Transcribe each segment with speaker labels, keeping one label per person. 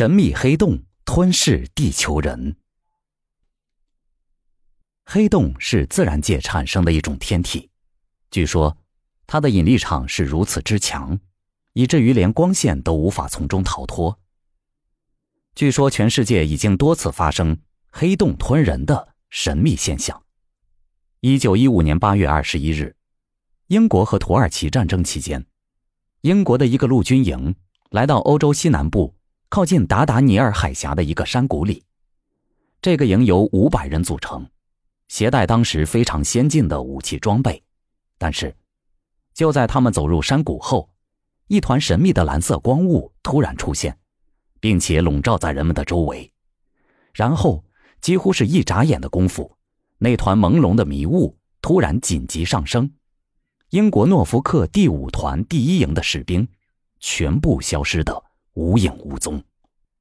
Speaker 1: 神秘黑洞吞噬地球人。黑洞是自然界产生的一种天体，据说它的引力场是如此之强，以至于连光线都无法从中逃脱。据说全世界已经多次发生黑洞吞人的神秘现象。一九一五年八月二十一日，英国和土耳其战争期间，英国的一个陆军营来到欧洲西南部靠近达达尼尔海峡的一个山谷里。这个营由五百人组成，携带当时非常先进的武器装备。但是，就在他们走入山谷后，一团神秘的蓝色光雾突然出现，并且笼罩在人们的周围。然后，几乎是一眨眼的功夫。那团朦胧的迷雾突然紧急上升，英国诺福克第五团第一营的士兵全部消失的无影无踪，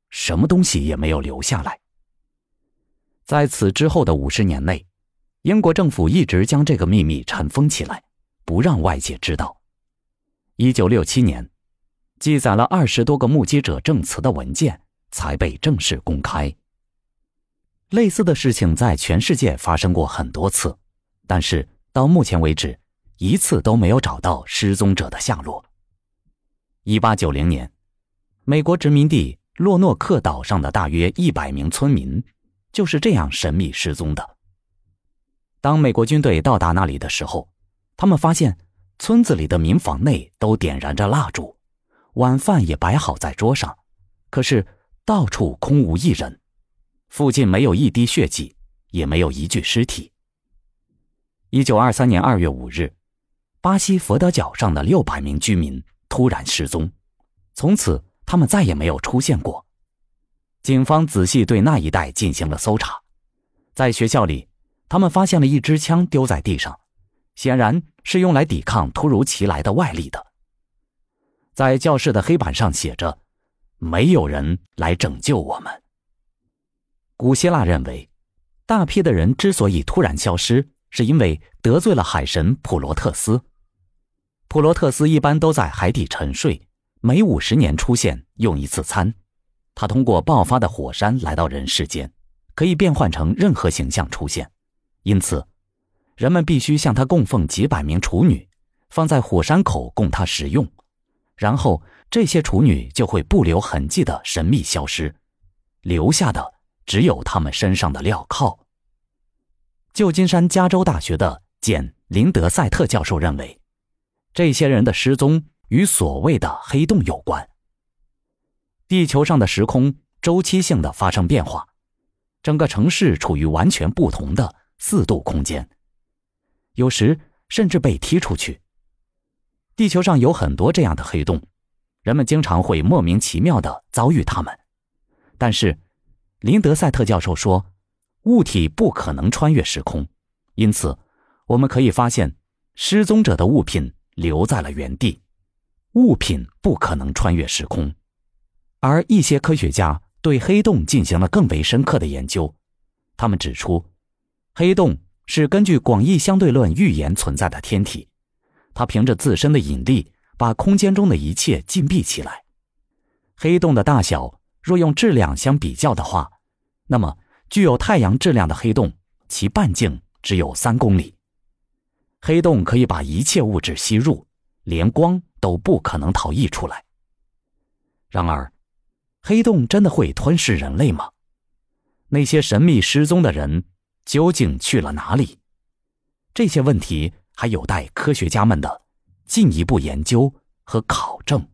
Speaker 1: 什么东西也没有留下来。在此之后的五十年内，英国政府一直将这个秘密尘封起来，不让外界知道。一九六七年，记载了二十多个目击者证词的文件才被正式公开。类似的事情在全世界发生过很多次，但是到目前为止，一次都没有找到失踪者的下落。一八九零年，美国殖民地洛诺克岛上的大约一百名村民就是这样神秘失踪的。当美国军队到达那里的时候，他们发现村子里的民房内都点燃着蜡烛，晚饭也摆好在桌上，可是到处空无一人。附近没有一滴血迹，也没有一具尸体。一九二三年二月五日，巴西佛得角上的六百名居民突然失踪，从此他们再也没有出现过。警方仔细对那一带进行了搜查，在学校里，他们发现了一支枪丢在地上，显然是用来抵抗突如其来的外力的。在教室的黑板上写着：“没有人来拯救我们。”古希腊认为，大批的人之所以突然消失，是因为得罪了海神普罗特斯。普罗特斯一般都在海底沉睡，每五十年出现用一次餐。他通过爆发的火山来到人世间，可以变换成任何形象出现。因此，人们必须向他供奉几百名处女，放在火山口供他食用。然后，这些处女就会不留痕迹的神秘消失，留下的。只有他们身上的镣铐。旧金山加州大学的简林德赛特教授认为，这些人的失踪与所谓的黑洞有关。地球上的时空周期性的发生变化，整个城市处于完全不同的四度空间，有时甚至被踢出去。地球上有很多这样的黑洞，人们经常会莫名其妙的遭遇它们，但是。林德赛特教授说：“物体不可能穿越时空，因此我们可以发现失踪者的物品留在了原地。物品不可能穿越时空，而一些科学家对黑洞进行了更为深刻的研究。他们指出，黑洞是根据广义相对论预言存在的天体，它凭着自身的引力把空间中的一切禁闭起来。黑洞的大小。”若用质量相比较的话，那么具有太阳质量的黑洞，其半径只有三公里。黑洞可以把一切物质吸入，连光都不可能逃逸出来。然而，黑洞真的会吞噬人类吗？那些神秘失踪的人究竟去了哪里？这些问题还有待科学家们的进一步研究和考证。